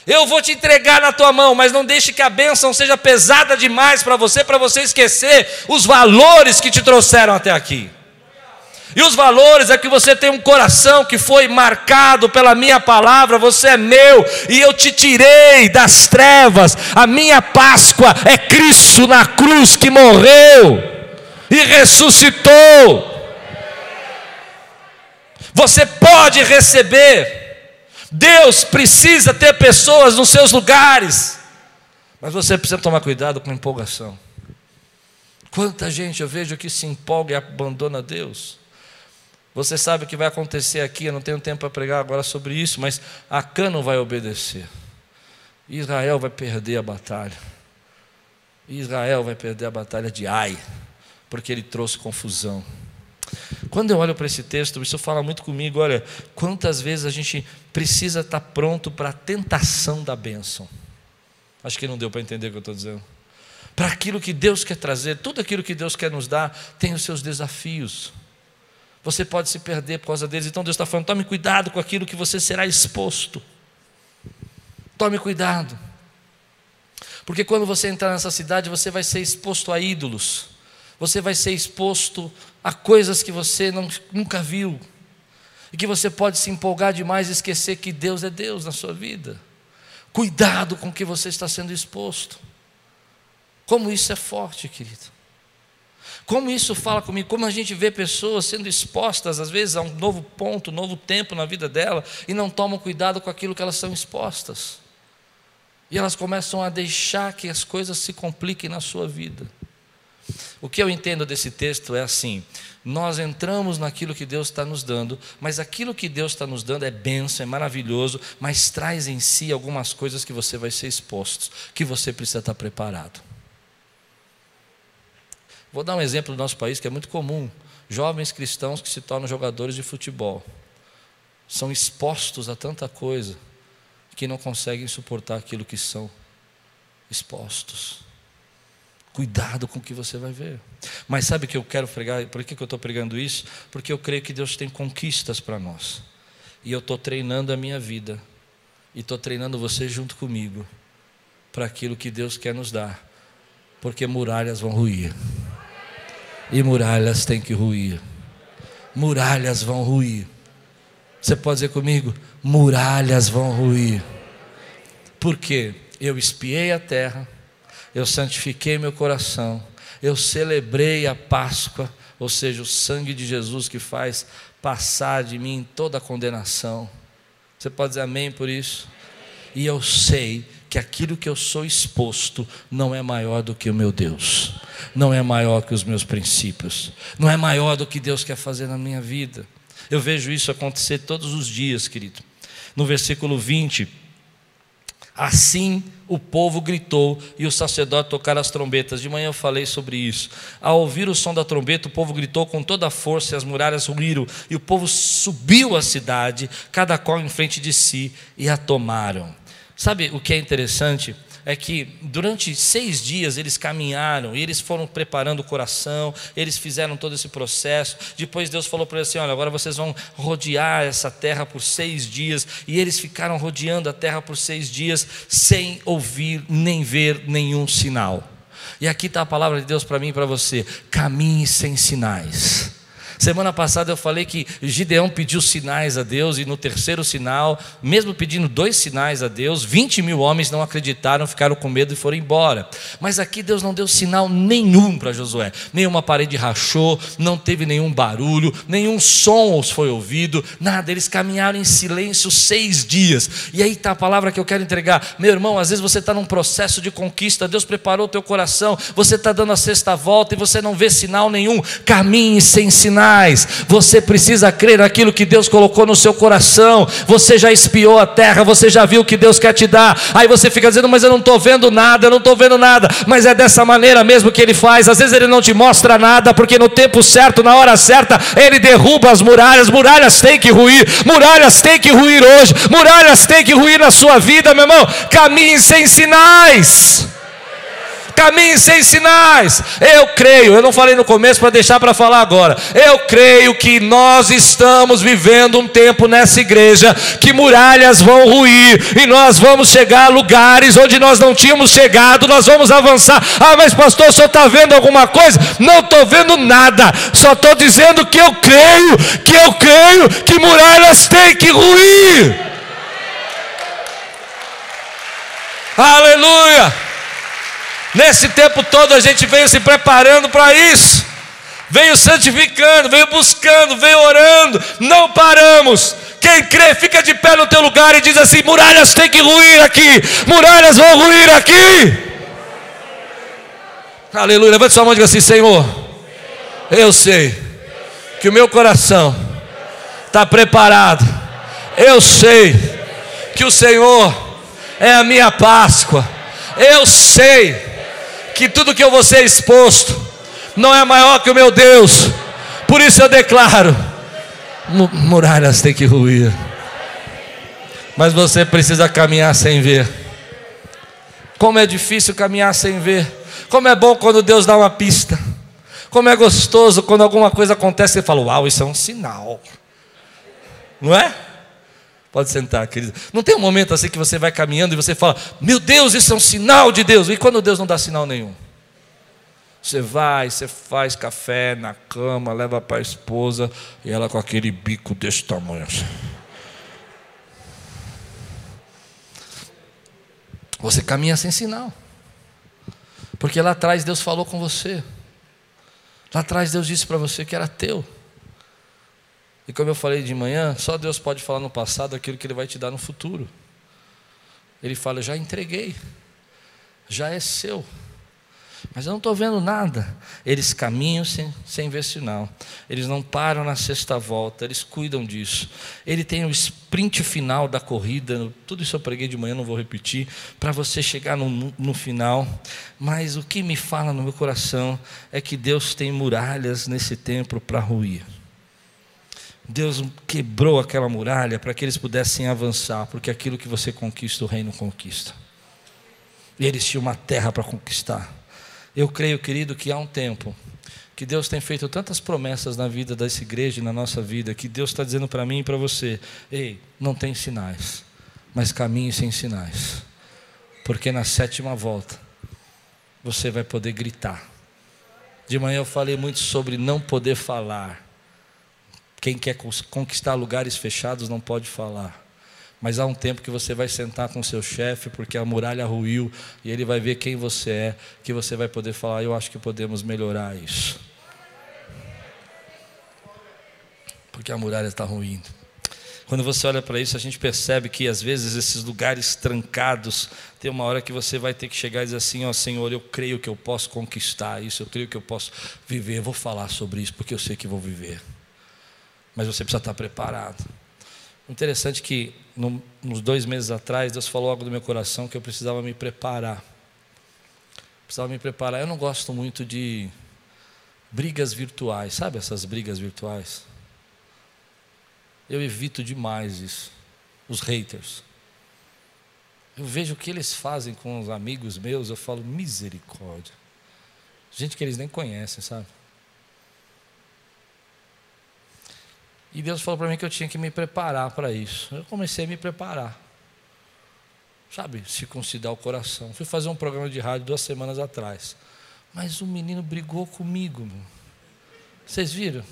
S1: Eu vou te entregar na tua mão, mas não deixe que a bênção seja pesada demais para você, para você esquecer os valores que te trouxeram até aqui. E os valores é que você tem um coração que foi marcado pela minha palavra, você é meu, e eu te tirei das trevas. A minha Páscoa é Cristo na cruz que morreu e ressuscitou. Você pode receber Deus precisa ter pessoas nos seus lugares, mas você precisa tomar cuidado com empolgação. Quanta gente eu vejo que se empolga e abandona Deus. Você sabe o que vai acontecer aqui, eu não tenho tempo para pregar agora sobre isso, mas Acã não vai obedecer. Israel vai perder a batalha. Israel vai perder a batalha de Ai, porque ele trouxe confusão. Quando eu olho para esse texto, isso fala muito comigo. Olha, quantas vezes a gente precisa estar pronto para a tentação da bênção. Acho que não deu para entender o que eu estou dizendo. Para aquilo que Deus quer trazer, tudo aquilo que Deus quer nos dar, tem os seus desafios. Você pode se perder por causa deles. Então Deus está falando: tome cuidado com aquilo que você será exposto. Tome cuidado. Porque quando você entrar nessa cidade, você vai ser exposto a ídolos você vai ser exposto a coisas que você não, nunca viu, e que você pode se empolgar demais e esquecer que Deus é Deus na sua vida. Cuidado com o que você está sendo exposto. Como isso é forte, querido. Como isso fala comigo, como a gente vê pessoas sendo expostas, às vezes, a um novo ponto, um novo tempo na vida dela, e não tomam cuidado com aquilo que elas são expostas. E elas começam a deixar que as coisas se compliquem na sua vida. O que eu entendo desse texto é assim: nós entramos naquilo que Deus está nos dando, mas aquilo que Deus está nos dando é benção, é maravilhoso, mas traz em si algumas coisas que você vai ser exposto, que você precisa estar preparado. Vou dar um exemplo do nosso país que é muito comum: jovens cristãos que se tornam jogadores de futebol são expostos a tanta coisa que não conseguem suportar aquilo que são expostos. Cuidado com o que você vai ver. Mas sabe que eu quero pregar? Por que eu estou pregando isso? Porque eu creio que Deus tem conquistas para nós. E eu estou treinando a minha vida. E estou treinando você junto comigo. Para aquilo que Deus quer nos dar. Porque muralhas vão ruir. E muralhas têm que ruir. Muralhas vão ruir. Você pode dizer comigo? Muralhas vão ruir. Porque eu espiei a terra eu santifiquei meu coração, eu celebrei a Páscoa, ou seja, o sangue de Jesus que faz passar de mim toda a condenação. Você pode dizer amém por isso? E eu sei que aquilo que eu sou exposto não é maior do que o meu Deus, não é maior que os meus princípios, não é maior do que Deus quer fazer na minha vida. Eu vejo isso acontecer todos os dias, querido. No versículo 20, Assim o povo gritou e o sacerdote tocaram as trombetas. De manhã eu falei sobre isso. Ao ouvir o som da trombeta, o povo gritou com toda a força e as muralhas ruíram. E o povo subiu à cidade, cada qual em frente de si, e a tomaram. Sabe o que é interessante? É que durante seis dias eles caminharam e eles foram preparando o coração, eles fizeram todo esse processo. Depois Deus falou para eles assim: olha, agora vocês vão rodear essa terra por seis dias. E eles ficaram rodeando a terra por seis dias sem ouvir nem ver nenhum sinal. E aqui está a palavra de Deus para mim e para você: caminhe sem sinais. Semana passada eu falei que Gideão pediu sinais a Deus, e no terceiro sinal, mesmo pedindo dois sinais a Deus, 20 mil homens não acreditaram, ficaram com medo e foram embora. Mas aqui Deus não deu sinal nenhum para Josué, nenhuma parede rachou, não teve nenhum barulho, nenhum som os foi ouvido, nada, eles caminharam em silêncio seis dias. E aí está a palavra que eu quero entregar, meu irmão. Às vezes você está num processo de conquista, Deus preparou o teu coração, você está dando a sexta volta e você não vê sinal nenhum, caminhe sem sinal sinais. Você precisa crer naquilo que Deus colocou no seu coração. Você já espiou a terra, você já viu o que Deus quer te dar. Aí você fica dizendo, mas eu não estou vendo nada, eu não estou vendo nada. Mas é dessa maneira mesmo que Ele faz. Às vezes Ele não te mostra nada, porque no tempo certo, na hora certa, Ele derruba as muralhas. Muralhas têm que ruir, muralhas têm que ruir hoje, muralhas têm que ruir na sua vida, meu irmão. Caminhe sem sinais caminhe sem sinais. Eu creio, eu não falei no começo para deixar para falar agora. Eu creio que nós estamos vivendo um tempo nessa igreja que muralhas vão ruir e nós vamos chegar a lugares onde nós não tínhamos chegado, nós vamos avançar. Ah, mas pastor, só está vendo alguma coisa? Não estou vendo nada, só estou dizendo que eu creio, que eu creio que muralhas têm que ruir. Aleluia! Nesse tempo todo a gente veio se preparando para isso, veio santificando, veio buscando, veio orando, não paramos. Quem crê, fica de pé no teu lugar e diz assim: muralhas têm que ruir aqui, muralhas vão ruir aqui. Aleluia, levante sua mão e diga assim: Senhor, eu sei que o meu coração está preparado, eu sei que o Senhor é a minha Páscoa, eu sei que tudo que eu vou ser exposto não é maior que o meu Deus. Por isso eu declaro: muralhas têm que ruir. Mas você precisa caminhar sem ver. Como é difícil caminhar sem ver. Como é bom quando Deus dá uma pista. Como é gostoso quando alguma coisa acontece e fala: Uau, isso é um sinal. Não é? Pode sentar, querido. Não tem um momento assim que você vai caminhando e você fala: Meu Deus, isso é um sinal de Deus. E quando Deus não dá sinal nenhum? Você vai, você faz café na cama, leva para a esposa e ela com aquele bico desse tamanho. Assim. Você caminha sem sinal. Porque lá atrás Deus falou com você. Lá atrás Deus disse para você que era teu. E como eu falei de manhã, só Deus pode falar no passado aquilo que Ele vai te dar no futuro. Ele fala: Já entreguei, já é seu. Mas eu não estou vendo nada. Eles caminham sem, sem ver sinal. Eles não param na sexta volta, eles cuidam disso. Ele tem o sprint final da corrida. Tudo isso eu preguei de manhã, não vou repetir. Para você chegar no, no final. Mas o que me fala no meu coração é que Deus tem muralhas nesse templo para ruir. Deus quebrou aquela muralha para que eles pudessem avançar, porque aquilo que você conquista, o reino conquista. E eles tinham uma terra para conquistar. Eu creio, querido, que há um tempo que Deus tem feito tantas promessas na vida dessa igreja e na nossa vida, que Deus está dizendo para mim e para você: ei, não tem sinais, mas caminhe sem sinais, porque na sétima volta você vai poder gritar. De manhã eu falei muito sobre não poder falar. Quem quer conquistar lugares fechados não pode falar. Mas há um tempo que você vai sentar com seu chefe, porque a muralha ruiu, e ele vai ver quem você é, que você vai poder falar: Eu acho que podemos melhorar isso. Porque a muralha está ruindo. Quando você olha para isso, a gente percebe que às vezes esses lugares trancados, tem uma hora que você vai ter que chegar e dizer assim: Ó oh, Senhor, eu creio que eu posso conquistar isso, eu creio que eu posso viver. Eu vou falar sobre isso porque eu sei que vou viver. Mas você precisa estar preparado. Interessante que no, nos dois meses atrás, Deus falou algo do meu coração que eu precisava me preparar. Precisava me preparar. Eu não gosto muito de brigas virtuais, sabe essas brigas virtuais? Eu evito demais isso. Os haters. Eu vejo o que eles fazem com os amigos meus, eu falo, misericórdia. Gente que eles nem conhecem, sabe? E Deus falou para mim que eu tinha que me preparar para isso. Eu comecei a me preparar. Sabe, circuncidar o coração. Fui fazer um programa de rádio duas semanas atrás. Mas o menino brigou comigo. Vocês viram?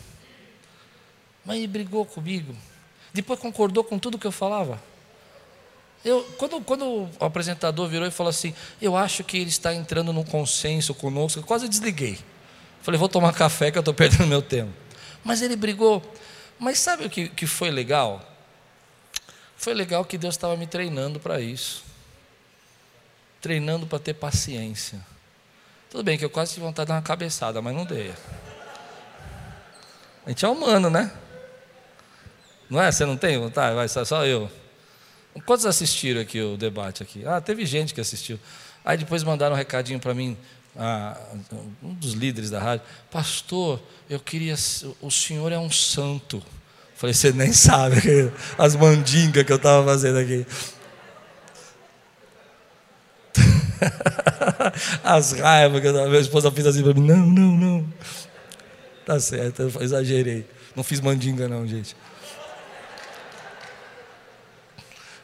S1: Mas ele brigou comigo. Depois concordou com tudo que eu falava. Eu, quando, quando o apresentador virou e falou assim, eu acho que ele está entrando num consenso conosco, eu quase desliguei. Falei, vou tomar café que eu estou perdendo meu tempo. Mas ele brigou. Mas sabe o que, que foi legal? Foi legal que Deus estava me treinando para isso. Treinando para ter paciência. Tudo bem que eu quase tive vontade de dar uma cabeçada, mas não dei. A gente é humano, né? Não é? Você não tem vontade? Vai, só eu. Quantos assistiram aqui o debate aqui? Ah, teve gente que assistiu. Aí depois mandaram um recadinho para mim, ah, um dos líderes da rádio, pastor, eu queria, o senhor é um santo. Falei, você nem sabe as mandingas que eu estava fazendo aqui. <laughs> As raivas que a minha esposa fez assim para mim, não, não, não. Tá certo, eu exagerei. Não fiz mandinga não, gente.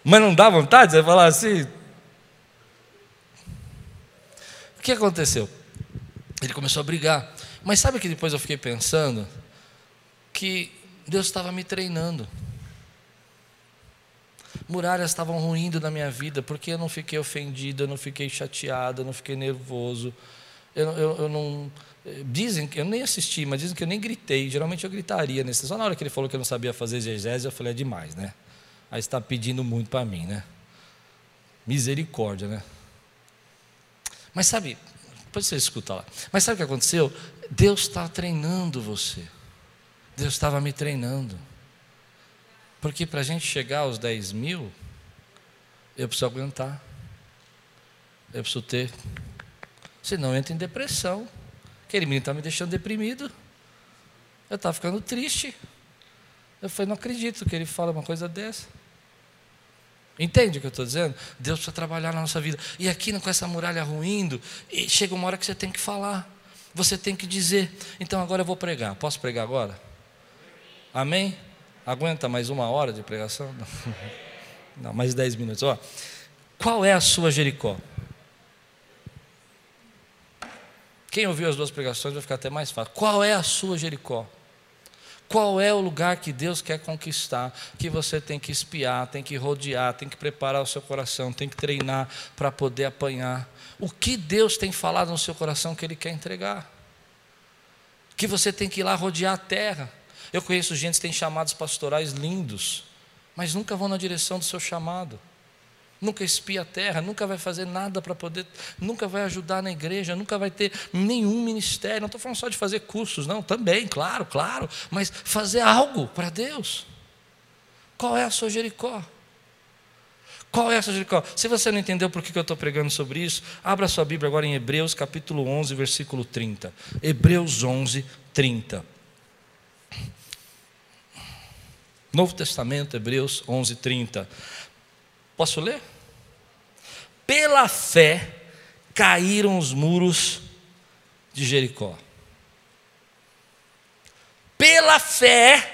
S1: Mas não dá vontade de falar assim? O que aconteceu? Ele começou a brigar. Mas sabe que depois eu fiquei pensando? Que Deus estava me treinando. Muralhas estavam ruindo na minha vida, porque eu não fiquei ofendido, eu não fiquei chateado, eu não fiquei nervoso. Eu, eu, eu não. Dizem que eu nem assisti, mas dizem que eu nem gritei. Geralmente eu gritaria nesse. Só na hora que ele falou que eu não sabia fazer exegese, eu falei, é demais, né? Aí está pedindo muito para mim, né? Misericórdia, né? Mas sabe, depois você escuta lá. Mas sabe o que aconteceu? Deus está treinando você. Deus estava me treinando. Porque para a gente chegar aos 10 mil, eu preciso aguentar. Eu preciso ter. Senão eu entro em depressão. Aquele menino está me deixando deprimido. Eu estava ficando triste. Eu falei, não acredito que ele fala uma coisa dessa. Entende o que eu estou dizendo? Deus precisa trabalhar na nossa vida. E aqui com essa muralha ruindo, chega uma hora que você tem que falar. Você tem que dizer. Então agora eu vou pregar. Posso pregar agora? Amém? Aguenta mais uma hora de pregação? Não, <laughs> Não mais dez minutos. Ó, qual é a sua Jericó? Quem ouviu as duas pregações vai ficar até mais fácil. Qual é a sua Jericó? Qual é o lugar que Deus quer conquistar, que você tem que espiar, tem que rodear, tem que preparar o seu coração, tem que treinar para poder apanhar? O que Deus tem falado no seu coração que Ele quer entregar? Que você tem que ir lá rodear a terra. Eu conheço gente que tem chamados pastorais lindos, mas nunca vão na direção do seu chamado nunca espia a terra, nunca vai fazer nada para poder, nunca vai ajudar na igreja, nunca vai ter nenhum ministério. Não estou falando só de fazer cursos, não, também, claro, claro, mas fazer algo para Deus. Qual é a sua Jericó? Qual é a sua Jericó? Se você não entendeu por que eu estou pregando sobre isso, abra sua Bíblia agora em Hebreus capítulo 11, versículo 30. Hebreus 11, 30. Novo Testamento, Hebreus 11, 30. Posso ler? Pela fé caíram os muros de Jericó. Pela fé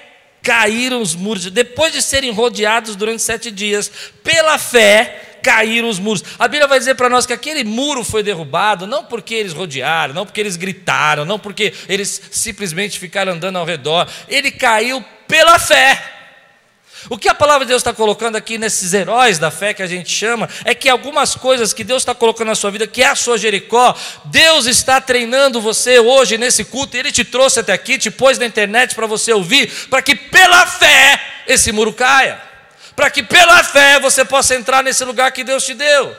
S1: caíram os muros, depois de serem rodeados durante sete dias, pela fé caíram os muros. A Bíblia vai dizer para nós que aquele muro foi derrubado, não porque eles rodearam, não porque eles gritaram, não porque eles simplesmente ficaram andando ao redor, ele caiu pela fé. O que a palavra de Deus está colocando aqui nesses heróis da fé que a gente chama, é que algumas coisas que Deus está colocando na sua vida, que é a sua Jericó, Deus está treinando você hoje nesse culto, Ele te trouxe até aqui, te pôs na internet para você ouvir, para que pela fé esse muro caia, para que pela fé você possa entrar nesse lugar que Deus te deu.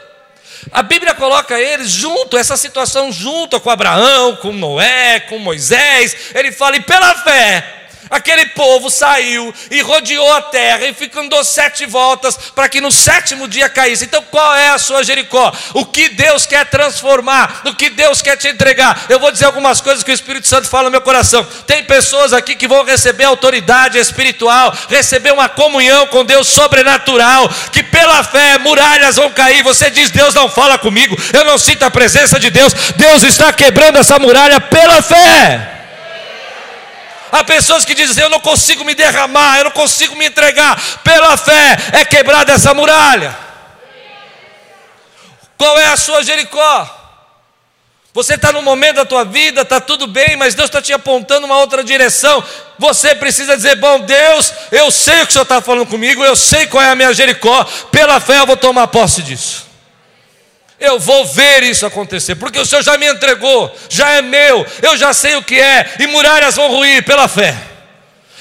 S1: A Bíblia coloca eles junto, essa situação junto com Abraão, com Noé, com Moisés. Ele fala, e pela fé, Aquele povo saiu e rodeou a terra e ficou andou sete voltas para que no sétimo dia caísse. Então, qual é a sua Jericó? O que Deus quer transformar? O que Deus quer te entregar? Eu vou dizer algumas coisas que o Espírito Santo fala no meu coração. Tem pessoas aqui que vão receber autoridade espiritual, receber uma comunhão com Deus sobrenatural, que pela fé muralhas vão cair. Você diz: Deus não fala comigo, eu não sinto a presença de Deus. Deus está quebrando essa muralha pela fé. Há pessoas que dizem: Eu não consigo me derramar, eu não consigo me entregar. Pela fé é quebrada essa muralha. Qual é a sua Jericó? Você está no momento da tua vida, está tudo bem, mas Deus está te apontando uma outra direção. Você precisa dizer: Bom, Deus, eu sei o que o Senhor está falando comigo, eu sei qual é a minha Jericó. Pela fé eu vou tomar posse disso. Eu vou ver isso acontecer, porque o Senhor já me entregou, já é meu, eu já sei o que é, e muralhas vão ruir pela fé.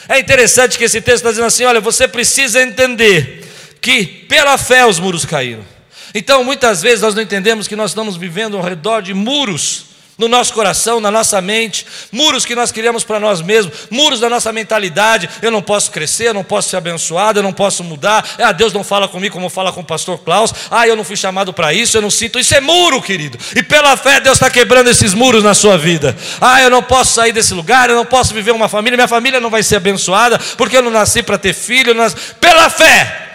S1: É interessante que esse texto está dizendo assim: olha, você precisa entender que pela fé os muros caíram. Então, muitas vezes nós não entendemos que nós estamos vivendo ao redor de muros no nosso coração, na nossa mente, muros que nós criamos para nós mesmos, muros da nossa mentalidade. Eu não posso crescer, eu não posso ser abençoado, eu não posso mudar. Ah, Deus não fala comigo como fala com o pastor Klaus. Ah, eu não fui chamado para isso, eu não sinto. Isso é muro, querido. E pela fé, Deus está quebrando esses muros na sua vida. Ah, eu não posso sair desse lugar, eu não posso viver uma família, minha família não vai ser abençoada, porque eu não nasci para ter filho. Pela fé,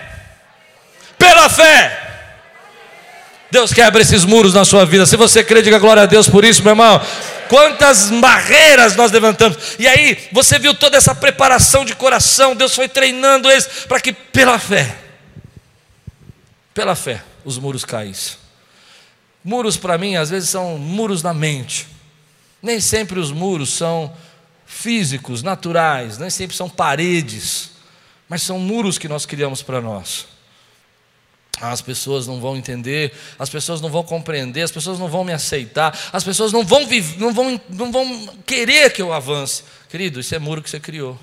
S1: pela fé. Deus quebra esses muros na sua vida. Se você crê, diga glória a Deus por isso, meu irmão. Quantas barreiras nós levantamos. E aí, você viu toda essa preparação de coração. Deus foi treinando eles para que, pela fé, pela fé, os muros caíssem. Muros, para mim, às vezes são muros na mente. Nem sempre os muros são físicos, naturais, nem sempre são paredes, mas são muros que nós criamos para nós. As pessoas não vão entender, as pessoas não vão compreender, as pessoas não vão me aceitar, as pessoas não vão, não vão, não vão querer que eu avance. Querido, isso é muro que você criou.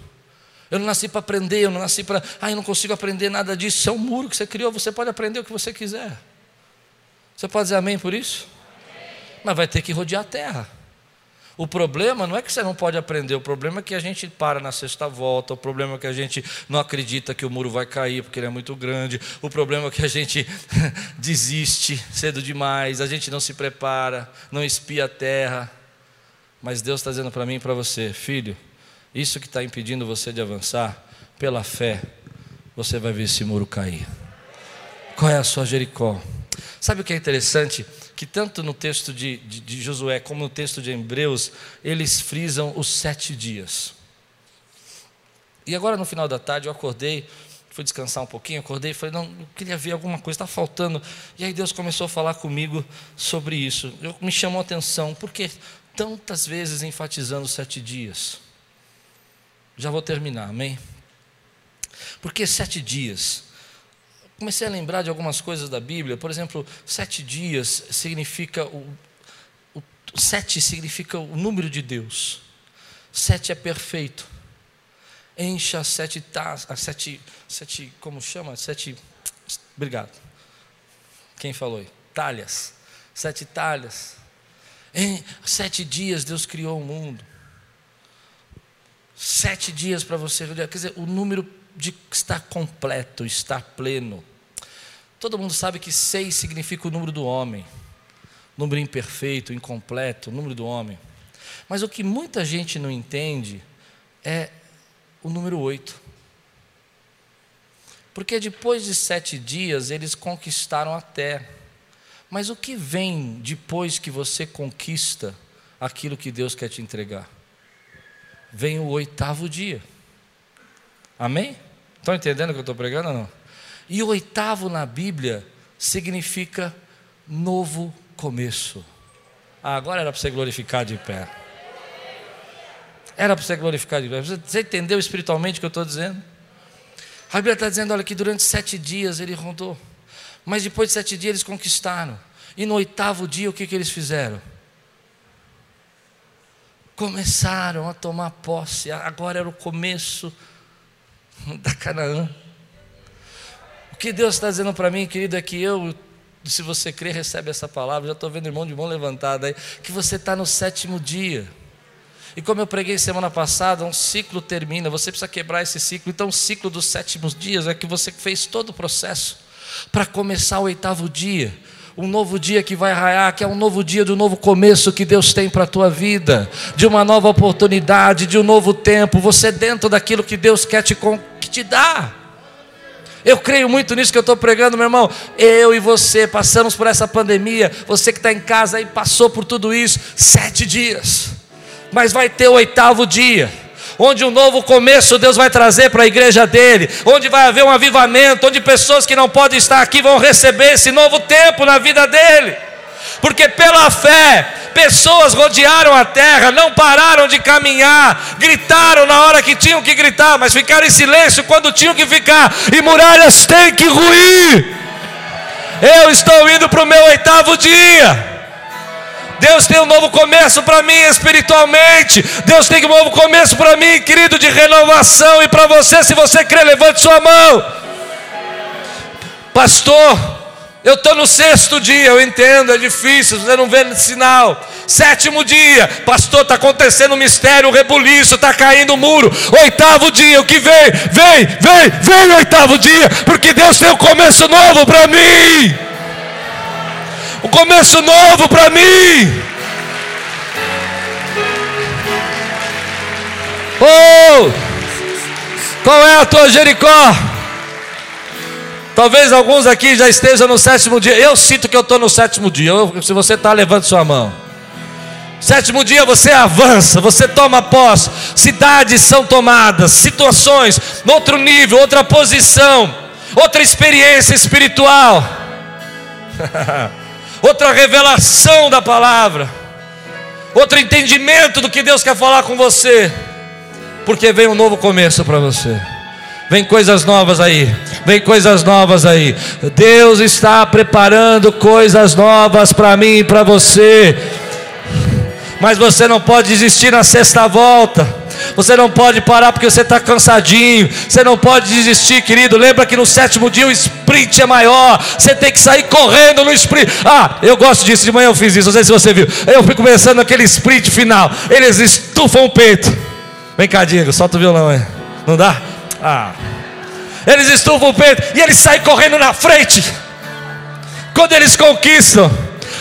S1: Eu não nasci para aprender, eu não nasci para. Ah, eu não consigo aprender nada disso. Isso é um muro que você criou, você pode aprender o que você quiser. Você pode dizer amém por isso? Amém. Mas vai ter que rodear a terra. O problema não é que você não pode aprender, o problema é que a gente para na sexta volta, o problema é que a gente não acredita que o muro vai cair porque ele é muito grande, o problema é que a gente <laughs> desiste cedo demais, a gente não se prepara, não espia a terra. Mas Deus está dizendo para mim e para você, filho, isso que está impedindo você de avançar, pela fé, você vai ver esse muro cair. Qual é a sua Jericó? Sabe o que é interessante? Que tanto no texto de, de, de, Josué como no texto de Hebreus, eles frisam os sete dias. E agora no final da tarde eu acordei, fui descansar um pouquinho, acordei e falei, não, eu queria ver alguma coisa, está faltando. E aí Deus começou a falar comigo sobre isso. Eu, me chamou a atenção, porque tantas vezes enfatizando sete dias. Já vou terminar, amém? Porque sete dias comecei a lembrar de algumas coisas da Bíblia. Por exemplo, sete dias significa o, o sete significa o número de Deus. Sete é perfeito. Encha sete taças, sete, sete, como chama? Sete, obrigado. Quem falou aí? Talhas. Sete talhas. Em sete dias Deus criou o mundo. Sete dias para você. Quer dizer, o número de estar completo, estar pleno. Todo mundo sabe que seis significa o número do homem, número imperfeito, incompleto, número do homem. Mas o que muita gente não entende é o número oito. Porque depois de sete dias eles conquistaram a terra. Mas o que vem depois que você conquista aquilo que Deus quer te entregar? Vem o oitavo dia. Amém? Estão entendendo o que eu estou pregando ou não? E o oitavo na Bíblia significa novo começo. Ah, agora era para você glorificar de pé. Era para você glorificar de pé. Você entendeu espiritualmente o que eu estou dizendo? A Bíblia está dizendo, olha, que durante sete dias ele rondou. Mas depois de sete dias eles conquistaram. E no oitavo dia, o que, que eles fizeram? Começaram a tomar posse. Agora era o começo <laughs> da Canaã. O que Deus está dizendo para mim, querido, é que eu, se você crer, recebe essa palavra. Já estou vendo irmão de mão levantada aí. Que você está no sétimo dia. E como eu preguei semana passada, um ciclo termina, você precisa quebrar esse ciclo. Então, o ciclo dos sétimos dias é que você fez todo o processo para começar o oitavo dia. Um novo dia que vai raiar, que é um novo dia do novo começo que Deus tem para a tua vida, de uma nova oportunidade, de um novo tempo, você dentro daquilo que Deus quer te, que te dar. Eu creio muito nisso que eu estou pregando, meu irmão. Eu e você passamos por essa pandemia. Você que está em casa aí passou por tudo isso. Sete dias mas vai ter o oitavo dia onde um novo começo Deus vai trazer para a igreja dele, onde vai haver um avivamento, onde pessoas que não podem estar aqui vão receber esse novo tempo na vida dele, porque pela fé, pessoas rodearam a terra, não pararam de caminhar, gritaram na hora que tinham que gritar, mas ficaram em silêncio quando tinham que ficar, e muralhas têm que ruir. Eu estou indo para o meu oitavo dia. Deus tem um novo começo para mim espiritualmente. Deus tem um novo começo para mim, querido, de renovação. E para você, se você crê, levante sua mão. Pastor, eu estou no sexto dia, eu entendo, é difícil, você não vê sinal. Sétimo dia, pastor, está acontecendo um mistério, um rebuliço, está caindo o um muro. Oitavo dia, o que vem? Vem, vem, vem oitavo dia, porque Deus tem um começo novo para mim um começo novo para mim. Oh, qual é a tua Jericó? Talvez alguns aqui já estejam no sétimo dia. Eu sinto que eu estou no sétimo dia. Eu, se você está, levante sua mão. Sétimo dia você avança, você toma posse. Cidades são tomadas, situações, outro nível, outra posição, outra experiência espiritual. <laughs> outra revelação da palavra, outro entendimento do que Deus quer falar com você, porque vem um novo começo para você. Vem coisas novas aí, vem coisas novas aí. Deus está preparando coisas novas para mim e para você. Mas você não pode desistir na sexta volta. Você não pode parar porque você está cansadinho. Você não pode desistir, querido. Lembra que no sétimo dia o sprint é maior. Você tem que sair correndo no sprint. Ah, eu gosto disso. De manhã eu fiz isso. Não sei se você viu. Eu fico pensando naquele sprint final. Eles estufam o peito. Vem cá, Diego, solta o violão aí. Não dá? Ah. Eles estufam o peito e eles saem correndo na frente. Quando eles conquistam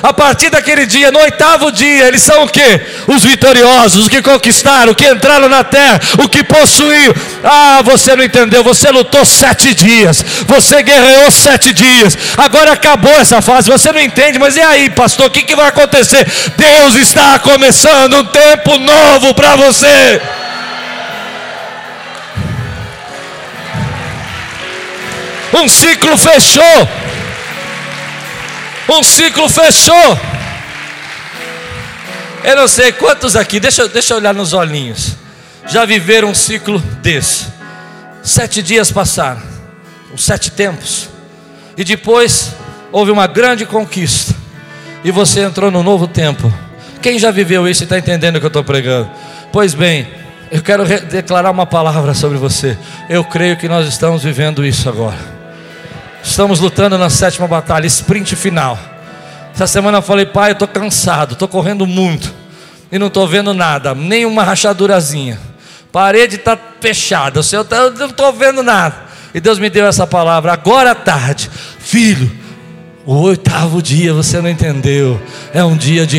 S1: a partir daquele dia, no oitavo dia, eles são o que? Os vitoriosos, os que conquistaram, os que entraram na terra, o que possuíram. Ah, você não entendeu, você lutou sete dias, você guerreou sete dias, agora acabou essa fase, você não entende, mas e aí, pastor, o que, que vai acontecer? Deus está começando um tempo novo para você. Um ciclo fechou. Um ciclo fechou. Eu não sei quantos aqui, deixa, deixa eu olhar nos olhinhos. Já viveram um ciclo desse. Sete dias passaram, os sete tempos. E depois houve uma grande conquista. E você entrou no novo tempo. Quem já viveu isso e está entendendo o que eu estou pregando? Pois bem, eu quero declarar uma palavra sobre você. Eu creio que nós estamos vivendo isso agora. Estamos lutando na sétima batalha, sprint final. Essa semana eu falei, pai, eu estou cansado, estou correndo muito e não estou vendo nada, nem uma rachadurazinha. Parede está fechada, eu não estou vendo nada. E Deus me deu essa palavra, agora à tarde, filho, o oitavo dia você não entendeu, é um dia de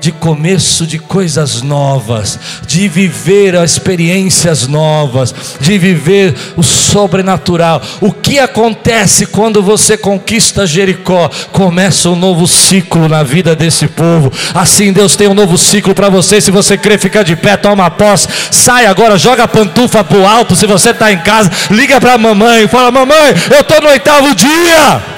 S1: de começo de coisas novas, de viver experiências novas, de viver o sobrenatural. O que acontece quando você conquista Jericó? Começa um novo ciclo na vida desse povo. Assim Deus tem um novo ciclo para você. Se você crê, fica de pé, toma posse. Sai agora, joga a pantufa para o alto. Se você está em casa, liga para a mamãe, fala: Mamãe, eu estou no oitavo dia.